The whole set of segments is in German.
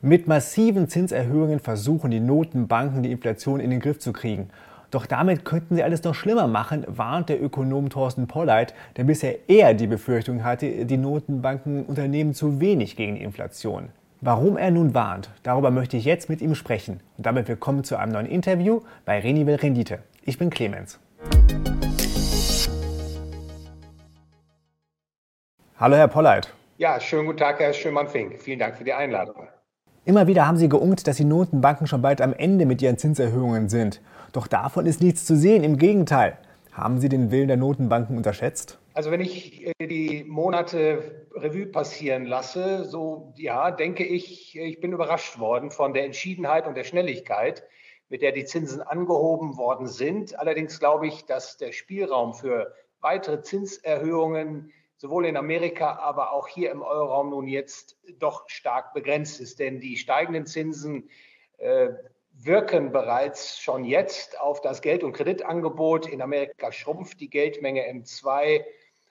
Mit massiven Zinserhöhungen versuchen die Notenbanken, die Inflation in den Griff zu kriegen. Doch damit könnten sie alles noch schlimmer machen, warnt der Ökonom Thorsten Polleit, der bisher eher die Befürchtung hatte, die Notenbanken unternehmen zu wenig gegen die Inflation. Warum er nun warnt, darüber möchte ich jetzt mit ihm sprechen. Und damit willkommen zu einem neuen Interview bei Renivel Rendite. Ich bin Clemens. Hallo Herr Polleit. Ja, schönen guten Tag, Herr Schömann-Fink. Vielen Dank für die Einladung. Immer wieder haben Sie geungt, dass die Notenbanken schon bald am Ende mit ihren Zinserhöhungen sind. Doch davon ist nichts zu sehen. Im Gegenteil. Haben Sie den Willen der Notenbanken unterschätzt? Also wenn ich äh, die Monate Revue passieren lasse, so ja, denke ich, ich bin überrascht worden von der Entschiedenheit und der Schnelligkeit, mit der die Zinsen angehoben worden sind. Allerdings glaube ich, dass der Spielraum für weitere Zinserhöhungen sowohl in Amerika, aber auch hier im Euroraum nun jetzt doch stark begrenzt ist. Denn die steigenden Zinsen äh, wirken bereits schon jetzt auf das Geld- und Kreditangebot. In Amerika schrumpft die Geldmenge M2.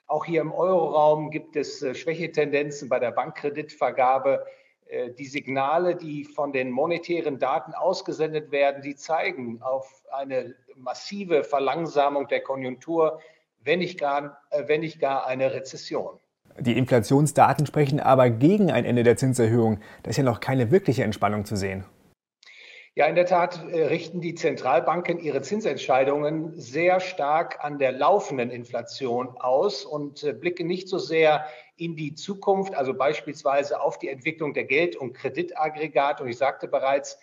Auch hier im Euroraum gibt es äh, Schwächetendenzen bei der Bankkreditvergabe. Äh, die Signale, die von den monetären Daten ausgesendet werden, die zeigen auf eine massive Verlangsamung der Konjunktur wenn nicht gar, äh, wenn nicht gar eine Rezession. Die Inflationsdaten sprechen aber gegen ein Ende der Zinserhöhung. Da ist ja noch keine wirkliche Entspannung zu sehen. Ja, in der Tat äh, richten die Zentralbanken ihre Zinsentscheidungen sehr stark an der laufenden Inflation aus und äh, blicken nicht so sehr in die Zukunft, also beispielsweise auf die Entwicklung der Geld- und Kreditaggregate. Und ich sagte bereits,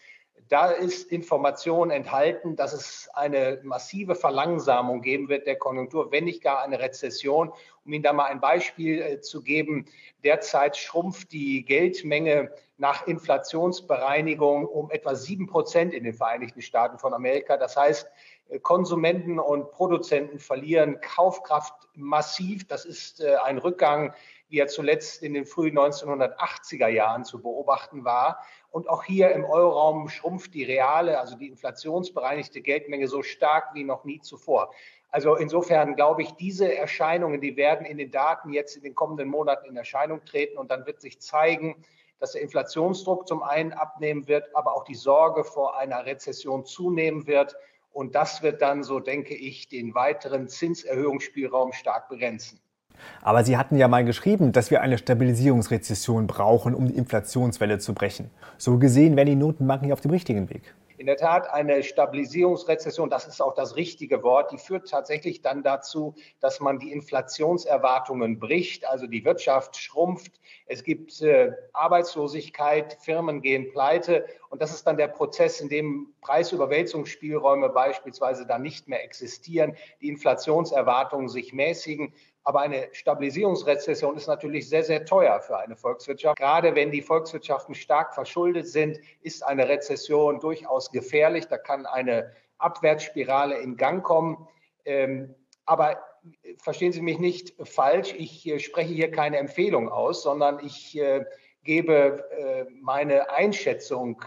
da ist Information enthalten, dass es eine massive Verlangsamung geben wird der Konjunktur, wenn nicht gar eine Rezession. Um Ihnen da mal ein Beispiel äh, zu geben, derzeit schrumpft die Geldmenge nach Inflationsbereinigung um etwa sieben Prozent in den Vereinigten Staaten von Amerika. Das heißt, äh, Konsumenten und Produzenten verlieren Kaufkraft massiv. Das ist äh, ein Rückgang, wie er zuletzt in den frühen 1980er Jahren zu beobachten war. Und auch hier im Euroraum schrumpft die reale, also die inflationsbereinigte Geldmenge so stark wie noch nie zuvor. Also insofern glaube ich, diese Erscheinungen, die werden in den Daten jetzt in den kommenden Monaten in Erscheinung treten und dann wird sich zeigen, dass der Inflationsdruck zum einen abnehmen wird, aber auch die Sorge vor einer Rezession zunehmen wird. Und das wird dann, so denke ich, den weiteren Zinserhöhungsspielraum stark begrenzen. Aber Sie hatten ja mal geschrieben, dass wir eine Stabilisierungsrezession brauchen, um die Inflationswelle zu brechen. So gesehen wären die Notenbanken ja auf dem richtigen Weg. In der Tat, eine Stabilisierungsrezession, das ist auch das richtige Wort, die führt tatsächlich dann dazu, dass man die Inflationserwartungen bricht, also die Wirtschaft schrumpft, es gibt äh, Arbeitslosigkeit, Firmen gehen pleite und das ist dann der Prozess, in dem Preisüberwälzungsspielräume beispielsweise dann nicht mehr existieren, die Inflationserwartungen sich mäßigen. Aber eine Stabilisierungsrezession ist natürlich sehr, sehr teuer für eine Volkswirtschaft. Gerade wenn die Volkswirtschaften stark verschuldet sind, ist eine Rezession durchaus gefährlich. Da kann eine Abwärtsspirale in Gang kommen. Ähm, aber verstehen Sie mich nicht falsch, ich äh, spreche hier keine Empfehlung aus, sondern ich äh, gebe äh, meine Einschätzung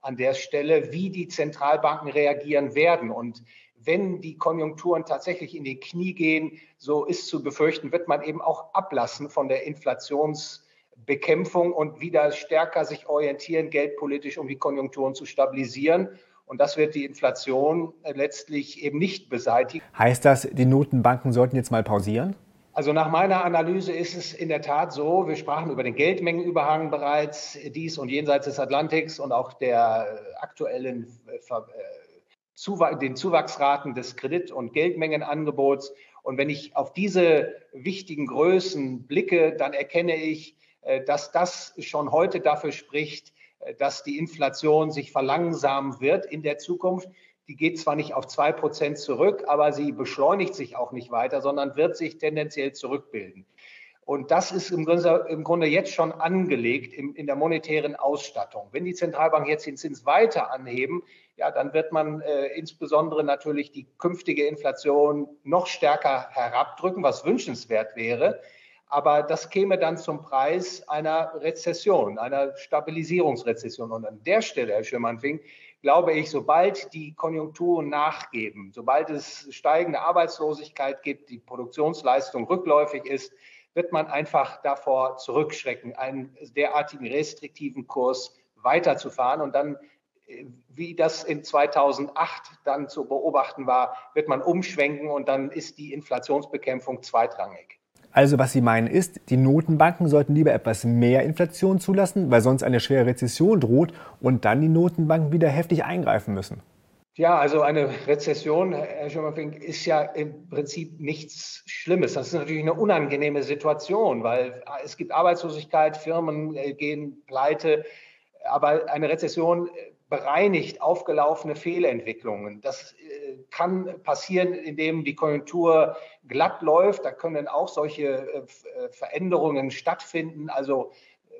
an der Stelle, wie die Zentralbanken reagieren werden. Und wenn die Konjunkturen tatsächlich in die Knie gehen, so ist zu befürchten, wird man eben auch ablassen von der Inflationsbekämpfung und wieder stärker sich orientieren, geldpolitisch, um die Konjunkturen zu stabilisieren. Und das wird die Inflation letztlich eben nicht beseitigen. Heißt das, die Notenbanken sollten jetzt mal pausieren? Also nach meiner Analyse ist es in der Tat so, wir sprachen über den Geldmengenüberhang bereits, dies und jenseits des Atlantiks und auch der aktuellen äh, den Zuwachsraten des Kredit- und Geldmengenangebots. Und wenn ich auf diese wichtigen Größen blicke, dann erkenne ich, äh, dass das schon heute dafür spricht, äh, dass die Inflation sich verlangsamen wird in der Zukunft. Die geht zwar nicht auf zwei Prozent zurück, aber sie beschleunigt sich auch nicht weiter, sondern wird sich tendenziell zurückbilden. Und das ist im Grunde, im Grunde jetzt schon angelegt in, in, der monetären Ausstattung. Wenn die Zentralbank jetzt den Zins weiter anheben, ja, dann wird man äh, insbesondere natürlich die künftige Inflation noch stärker herabdrücken, was wünschenswert wäre. Aber das käme dann zum Preis einer Rezession, einer Stabilisierungsrezession. Und an der Stelle, Herr Schirmanfing, glaube ich, sobald die Konjunkturen nachgeben, sobald es steigende Arbeitslosigkeit gibt, die Produktionsleistung rückläufig ist, wird man einfach davor zurückschrecken, einen derartigen restriktiven Kurs weiterzufahren und dann wie das in 2008 dann zu beobachten war, wird man umschwenken und dann ist die Inflationsbekämpfung zweitrangig. Also was Sie meinen ist, die Notenbanken sollten lieber etwas mehr Inflation zulassen, weil sonst eine schwere Rezession droht und dann die Notenbanken wieder heftig eingreifen müssen. Ja, also eine Rezession, Herr Schirmerfink, ist ja im Prinzip nichts Schlimmes. Das ist natürlich eine unangenehme Situation, weil es gibt Arbeitslosigkeit, Firmen äh, gehen pleite. Aber eine Rezession bereinigt aufgelaufene Fehlentwicklungen. Das äh, kann passieren, indem die Konjunktur glatt läuft. Da können auch solche äh, äh, Veränderungen stattfinden. Also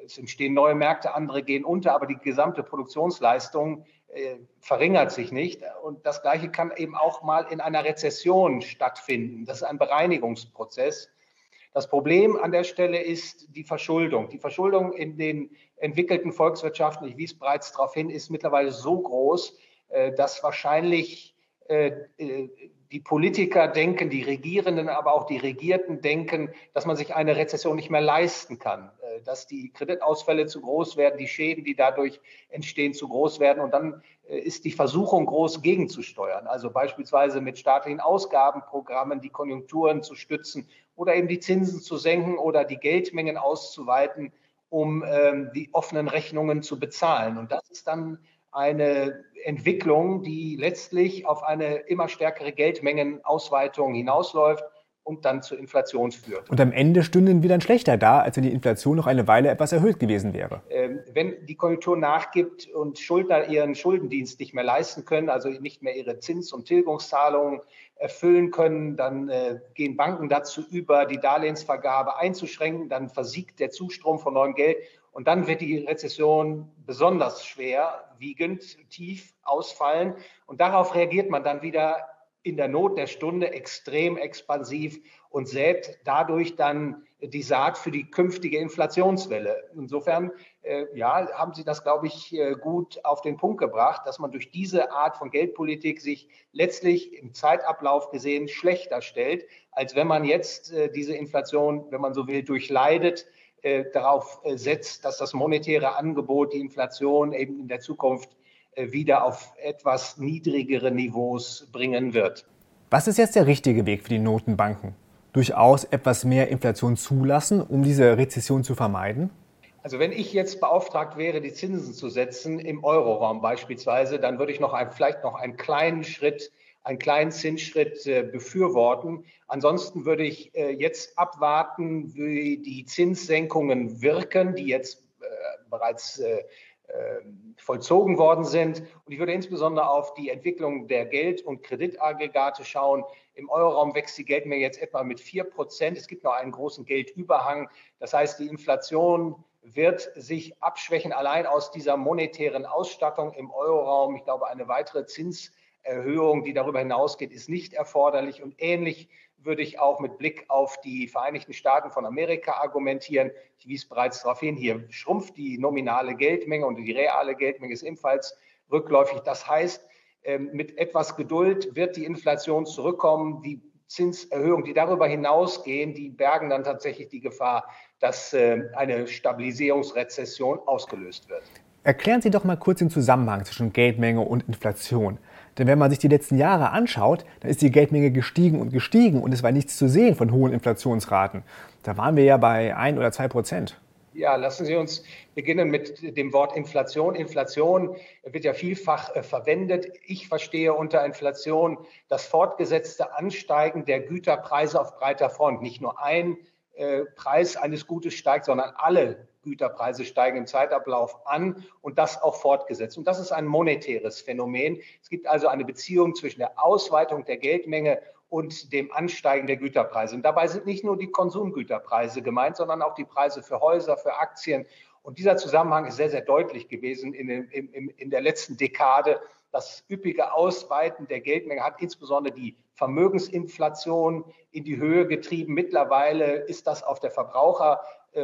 es entstehen neue Märkte, andere gehen unter, aber die gesamte Produktionsleistung verringert sich nicht. Und das Gleiche kann eben auch mal in einer Rezession stattfinden. Das ist ein Bereinigungsprozess. Das Problem an der Stelle ist die Verschuldung. Die Verschuldung in den entwickelten Volkswirtschaften, ich wies bereits darauf hin, ist mittlerweile so groß, äh, dass wahrscheinlich äh, äh, die Politiker denken, die Regierenden, aber auch die Regierten denken, dass man sich eine Rezession nicht mehr leisten kann, dass die Kreditausfälle zu groß werden, die Schäden, die dadurch entstehen, zu groß werden. Und dann ist die Versuchung groß, gegenzusteuern. Also beispielsweise mit staatlichen Ausgabenprogrammen die Konjunkturen zu stützen oder eben die Zinsen zu senken oder die Geldmengen auszuweiten, um ähm, die offenen Rechnungen zu bezahlen. Und das ist dann eine Entwicklung, die letztlich auf eine immer stärkere Geldmengenausweitung hinausläuft und dann zur Inflation führt. Und am Ende stünden wir dann schlechter da, als wenn die Inflation noch eine Weile etwas erhöht gewesen wäre. Ähm, wenn die Konjunktur nachgibt und Schuldner ihren Schuldendienst nicht mehr leisten können, also nicht mehr ihre Zins- und Tilgungszahlungen erfüllen können, dann äh, gehen Banken dazu über, die Darlehensvergabe einzuschränken, dann versiegt der Zustrom von neuem Geld und dann wird die Rezession besonders schwer, wiegend, tief ausfallen und darauf reagiert man dann wieder in der Not der Stunde extrem expansiv und sät dadurch dann die Saat für die künftige Inflationswelle. Insofern, äh, ja, haben Sie das, glaube ich, äh, gut auf den Punkt gebracht, dass man durch diese Art von Geldpolitik sich letztlich im Zeitablauf gesehen schlechter stellt, als wenn man jetzt äh, diese Inflation, wenn man so will, durchleidet, darauf äh, setzt, dass das monetäre Angebot die Inflation eben in der Zukunft äh, wieder auf etwas niedrigere Niveaus bringen wird. Was ist jetzt der richtige Weg für die Notenbanken? Durchaus etwas mehr Inflation zulassen, um diese Rezession zu vermeiden? Also wenn ich jetzt beauftragt wäre, die Zinsen zu setzen, im Euroraum beispielsweise, dann würde ich noch ein, vielleicht noch einen kleinen Schritt, einen kleinen Zinsschritt äh, befürworten. Ansonsten würde ich äh, jetzt abwarten, wie die Zinssenkungen wirken, die jetzt äh, bereits vollzogen worden sind. Und ich würde insbesondere auf die Entwicklung der Geld- und Kreditaggregate schauen. Im Euroraum wächst die Geldmenge jetzt etwa mit 4 Prozent. Es gibt noch einen großen Geldüberhang. Das heißt, die Inflation wird sich abschwächen, allein aus dieser monetären Ausstattung im Euroraum. Ich glaube, eine weitere Zinserhöhung, die darüber hinausgeht, ist nicht erforderlich. Und ähnlich würde ich auch mit Blick auf die Vereinigten Staaten von Amerika argumentieren. Ich wies bereits darauf hin, hier schrumpft die nominale Geldmenge und die reale Geldmenge ist ebenfalls rückläufig. Das heißt, ähm, mit etwas Geduld wird die Inflation zurückkommen. Die Zinserhöhungen, die darüber hinausgehen, die bergen dann tatsächlich die Gefahr, dass ähm, eine Stabilisierungsrezession ausgelöst wird. Erklären Sie doch mal kurz den Zusammenhang zwischen Geldmenge und Inflation. Denn wenn man sich die letzten Jahre anschaut, dann ist die Geldmenge gestiegen und gestiegen und es war nichts zu sehen von hohen Inflationsraten. Da waren wir ja bei ein oder zwei Prozent. Ja, lassen Sie uns beginnen mit dem Wort Inflation. Inflation wird ja vielfach äh, verwendet. Ich verstehe unter Inflation das fortgesetzte Ansteigen der Güterpreise auf breiter Front. Nicht nur ein äh, Preis eines Gutes steigt, sondern alle Güterpreise steigen im Zeitablauf an und das auch fortgesetzt. Und das ist ein monetäres Phänomen. Es gibt also eine Beziehung zwischen der Ausweitung der Geldmenge und dem Ansteigen der Güterpreise. Und dabei sind nicht nur die Konsumgüterpreise gemeint, sondern auch die Preise für Häuser, für Aktien. Und dieser Zusammenhang ist sehr, sehr deutlich gewesen in, in, in der letzten Dekade. Das üppige Ausweiten der Geldmenge hat insbesondere die Vermögensinflation in die Höhe getrieben. Mittlerweile ist das auf der Verbraucher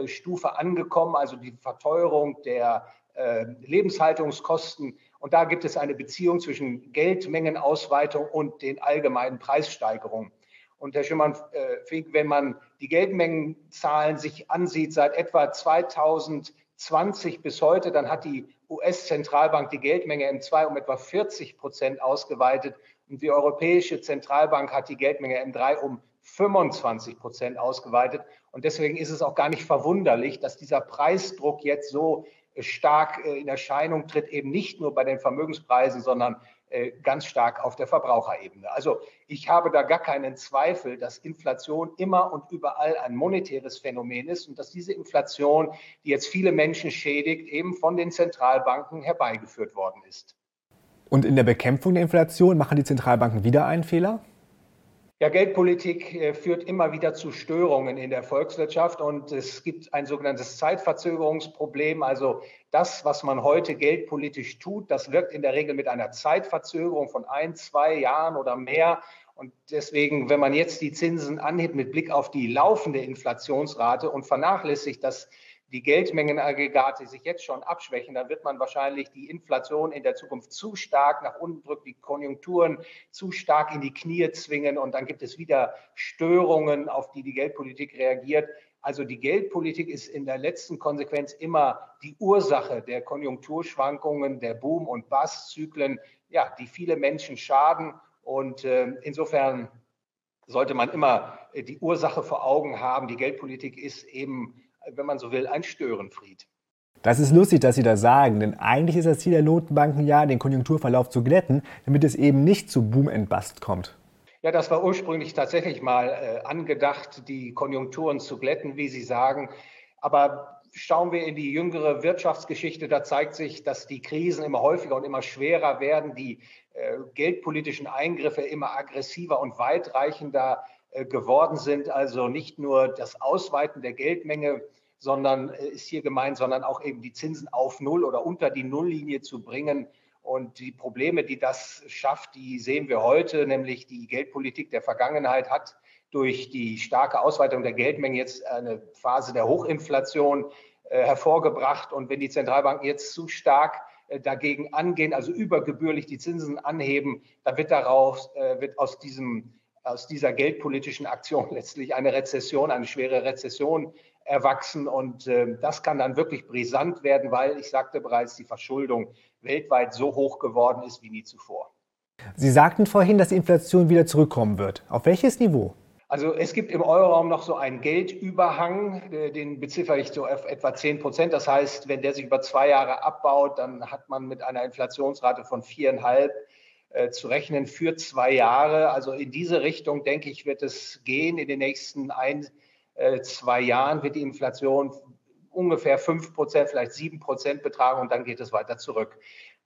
Stufe angekommen, also die Verteuerung der äh, Lebenshaltungskosten. Und da gibt es eine Beziehung zwischen Geldmengenausweitung und den allgemeinen Preissteigerungen. Und Herr Schimmern, äh, wenn man die Geldmengenzahlen sich ansieht seit etwa 2020 bis heute, dann hat die US-Zentralbank die Geldmenge M2 um etwa 40 Prozent ausgeweitet und die Europäische Zentralbank hat die Geldmenge M3 um 25 Prozent ausgeweitet. Und deswegen ist es auch gar nicht verwunderlich, dass dieser Preisdruck jetzt so stark äh, in Erscheinung tritt, eben nicht nur bei den Vermögenspreisen, sondern äh, ganz stark auf der Verbraucherebene. Also ich habe da gar keinen Zweifel, dass Inflation immer und überall ein monetäres Phänomen ist und dass diese Inflation, die jetzt viele Menschen schädigt, eben von den Zentralbanken herbeigeführt worden ist. Und in der Bekämpfung der Inflation machen die Zentralbanken wieder einen Fehler? Ja, Geldpolitik äh, führt immer wieder zu Störungen in der Volkswirtschaft und es gibt ein sogenanntes Zeitverzögerungsproblem. Also das, was man heute geldpolitisch tut, das wirkt in der Regel mit einer Zeitverzögerung von ein, zwei Jahren oder mehr. Und deswegen, wenn man jetzt die Zinsen anhebt mit Blick auf die laufende Inflationsrate und vernachlässigt, dass die Geldmengenaggregate sich jetzt schon abschwächen, dann wird man wahrscheinlich die Inflation in der Zukunft zu stark nach unten drücken, die Konjunkturen zu stark in die Knie zwingen und dann gibt es wieder Störungen, auf die die Geldpolitik reagiert. Also die Geldpolitik ist in der letzten Konsequenz immer die Ursache der Konjunkturschwankungen, der Boom- und Basszyklen, ja, die viele Menschen schaden. Und äh, insofern sollte man immer äh, die Ursache vor Augen haben. Die Geldpolitik ist eben wenn man so will, ein Störenfried. Das ist lustig, dass Sie das sagen, denn eigentlich ist das Ziel der Notenbanken ja, den Konjunkturverlauf zu glätten, damit es eben nicht zu Boom and Bust kommt. Ja, das war ursprünglich tatsächlich mal äh, angedacht, die Konjunkturen zu glätten, wie Sie sagen. Aber schauen wir in die jüngere Wirtschaftsgeschichte, da zeigt sich, dass die Krisen immer häufiger und immer schwerer werden, die äh, geldpolitischen Eingriffe immer aggressiver und weitreichender geworden sind. Also nicht nur das Ausweiten der Geldmenge, sondern äh, ist hier gemeint, sondern auch eben die Zinsen auf Null oder unter die Nulllinie zu bringen. Und die Probleme, die das schafft, die sehen wir heute, nämlich die Geldpolitik der Vergangenheit hat durch die starke Ausweitung der Geldmenge jetzt eine Phase der Hochinflation äh, hervorgebracht. Und wenn die Zentralbanken jetzt zu stark äh, dagegen angehen, also übergebührlich die Zinsen anheben, dann wird daraus, äh, wird aus diesem aus dieser geldpolitischen Aktion letztlich eine Rezession, eine schwere Rezession erwachsen. Und äh, das kann dann wirklich brisant werden, weil, ich sagte bereits, die Verschuldung weltweit so hoch geworden ist wie nie zuvor. Sie sagten vorhin, dass die Inflation wieder zurückkommen wird. Auf welches Niveau? Also es gibt im Euroraum noch so einen Geldüberhang, äh, den beziffere ich so auf etwa 10 Prozent. Das heißt, wenn der sich über zwei Jahre abbaut, dann hat man mit einer Inflationsrate von viereinhalb zu rechnen für zwei Jahre. Also in diese Richtung, denke ich, wird es gehen. In den nächsten ein, äh, zwei Jahren wird die Inflation ungefähr fünf Prozent, vielleicht sieben Prozent betragen und dann geht es weiter zurück.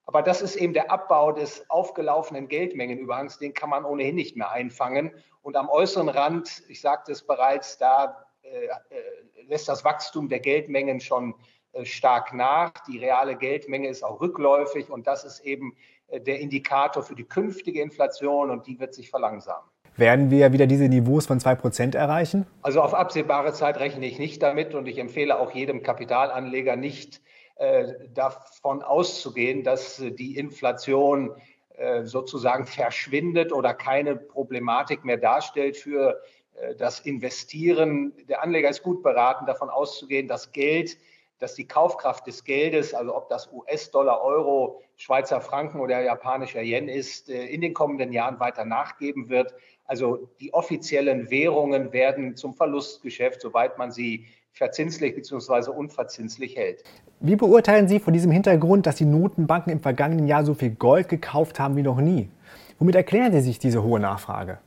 Aber das ist eben der Abbau des aufgelaufenen Geldmengenüberhangs, den kann man ohnehin nicht mehr einfangen. Und am äußeren Rand, ich sagte es bereits, da äh, äh lässt das Wachstum der Geldmengen schon äh, stark nach. Die reale Geldmenge ist auch rückläufig und das ist eben äh, der Indikator für die künftige Inflation und die wird sich verlangsamen. Werden wir wieder diese Niveaus von 2% erreichen? Also auf absehbare Zeit rechne ich nicht damit und ich empfehle auch jedem Kapitalanleger nicht äh, davon auszugehen, dass die Inflation äh, sozusagen verschwindet oder keine Problematik mehr darstellt für äh, das Investieren. Der Anleger ist gut beraten, davon auszugehen, dass Geld dass die Kaufkraft des Geldes, also ob das US-Dollar, Euro, Schweizer Franken oder japanischer Yen ist, äh, in den kommenden Jahren weiter nachgeben wird. Also die offiziellen Währungen werden zum Verlustgeschäft, soweit man sie verzinslich bzw. unverzinslich hält. Wie beurteilen Sie vor diesem Hintergrund, dass die Notenbanken im vergangenen Jahr so viel Gold gekauft haben wie noch nie? Womit erklären Sie sich diese hohe Nachfrage?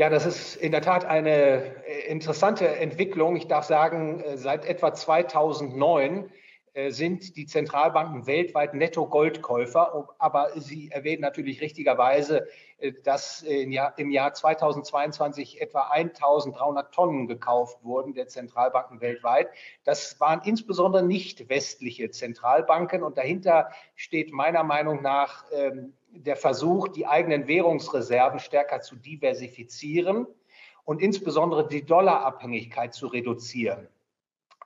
Ja, das ist in der Tat eine äh, interessante Entwicklung. Ich darf sagen, äh, seit etwa 2009 äh, sind die Zentralbanken weltweit Netto-Goldkäufer. Aber Sie erwähnen natürlich richtigerweise, dass im Jahr 2022 etwa 1300 Tonnen gekauft wurden der Zentralbanken weltweit. Das waren insbesondere nicht westliche Zentralbanken. Und dahinter steht meiner Meinung nach ähm, der Versuch, die eigenen Währungsreserven stärker zu diversifizieren und insbesondere die Dollarabhängigkeit zu reduzieren.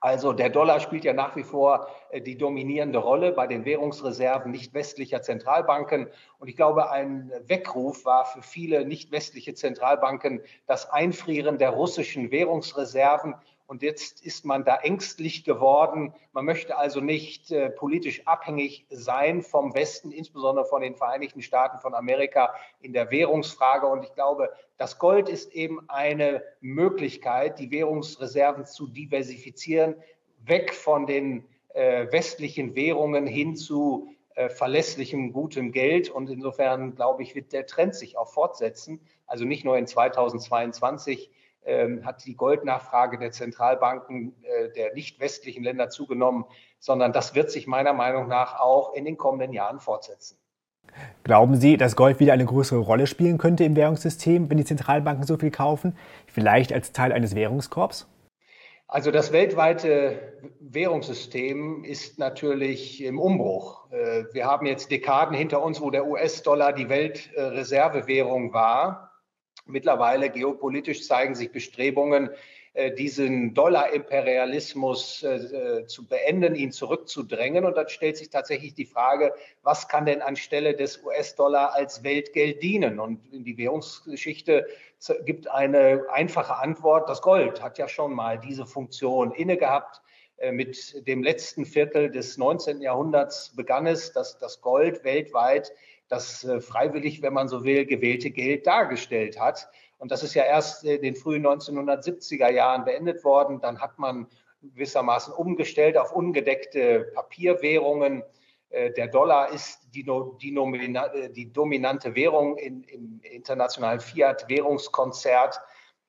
Also der Dollar spielt ja nach wie vor äh, die dominierende Rolle bei den Währungsreserven nicht westlicher Zentralbanken. Und ich glaube, ein Weckruf war für viele nicht westliche Zentralbanken das Einfrieren der russischen Währungsreserven Und jetzt ist man da ängstlich geworden. Man möchte also nicht äh, politisch abhängig sein vom Westen, insbesondere von den Vereinigten Staaten von Amerika in der Währungsfrage. Und ich glaube, das Gold ist eben eine Möglichkeit, die Währungsreserven zu diversifizieren, weg von den äh, westlichen Währungen hin zu äh, verlässlichem, gutem Geld. Und insofern, glaube ich, wird der Trend sich auch fortsetzen. Also nicht nur in 2022 ähm, hat die Goldnachfrage der Zentralbanken äh, der nicht westlichen Länder zugenommen, sondern das wird sich meiner Meinung nach auch in den kommenden Jahren fortsetzen. Glauben Sie, dass Gold wieder eine größere Rolle spielen könnte im Währungssystem, wenn die Zentralbanken so viel kaufen? Vielleicht als Teil eines Währungskorps? Also das weltweite Währungssystem ist natürlich im Umbruch. Äh, wir haben jetzt Dekaden hinter uns, wo der US-Dollar die Weltreservewährung war. Mittlerweile geopolitisch zeigen sich Bestrebungen, äh, diesen Dollar-Imperialismus äh, äh, zu beenden, ihn zurückzudrängen. Und dann stellt sich tatsächlich die Frage, was kann denn anstelle des US-Dollar als Weltgeld dienen? Und in die Währungsgeschichte gibt eine einfache Antwort. Das Gold hat ja schon mal diese Funktion inne gehabt. Mit dem letzten Viertel des 19. Jahrhunderts begann es, dass das Gold weltweit das äh, freiwillig, wenn man so will, gewählte Geld dargestellt hat. Und das ist ja erst in den frühen 1970er Jahren beendet worden. Dann hat man gewissermaßen umgestellt auf ungedeckte Papierwährungen. Äh, der Dollar ist die, die, äh, die dominante Währung in, im internationalen Fiat-Währungskonzert.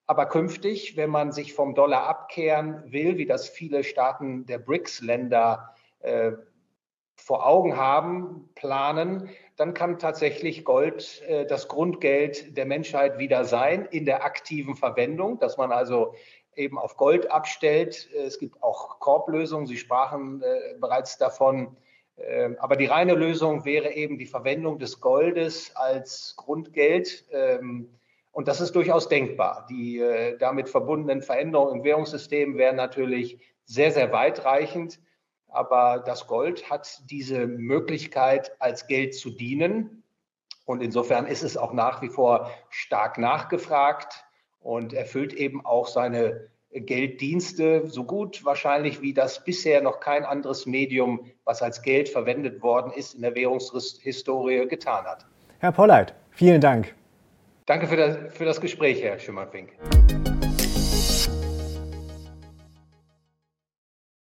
Aber künftig, wenn man sich vom Dollar abkehren will, wie das viele Staaten der BRICS-Länder äh, vor Augen haben, planen, dann kann tatsächlich Gold äh, das Grundgeld der Menschheit wieder sein in der aktiven Verwendung, dass man also eben auf Gold abstellt. Es gibt auch Korblösungen, Sie sprachen äh, bereits davon. Äh, aber die reine Lösung wäre eben die Verwendung des Goldes als Grundgeld. Ähm, und das ist durchaus denkbar. Die äh, damit verbundenen Veränderungen im Währungssystem wären natürlich sehr, sehr weitreichend. Aber das Gold hat diese Möglichkeit, als Geld zu dienen. Und insofern ist es auch nach wie vor stark nachgefragt und erfüllt eben auch seine Gelddienste so gut wahrscheinlich wie das bisher noch kein anderes Medium, was als Geld verwendet worden ist, in der Währungshistorie getan hat. Herr Polleit, vielen Dank. Danke für das, für das Gespräch, Herr Schimmerfink.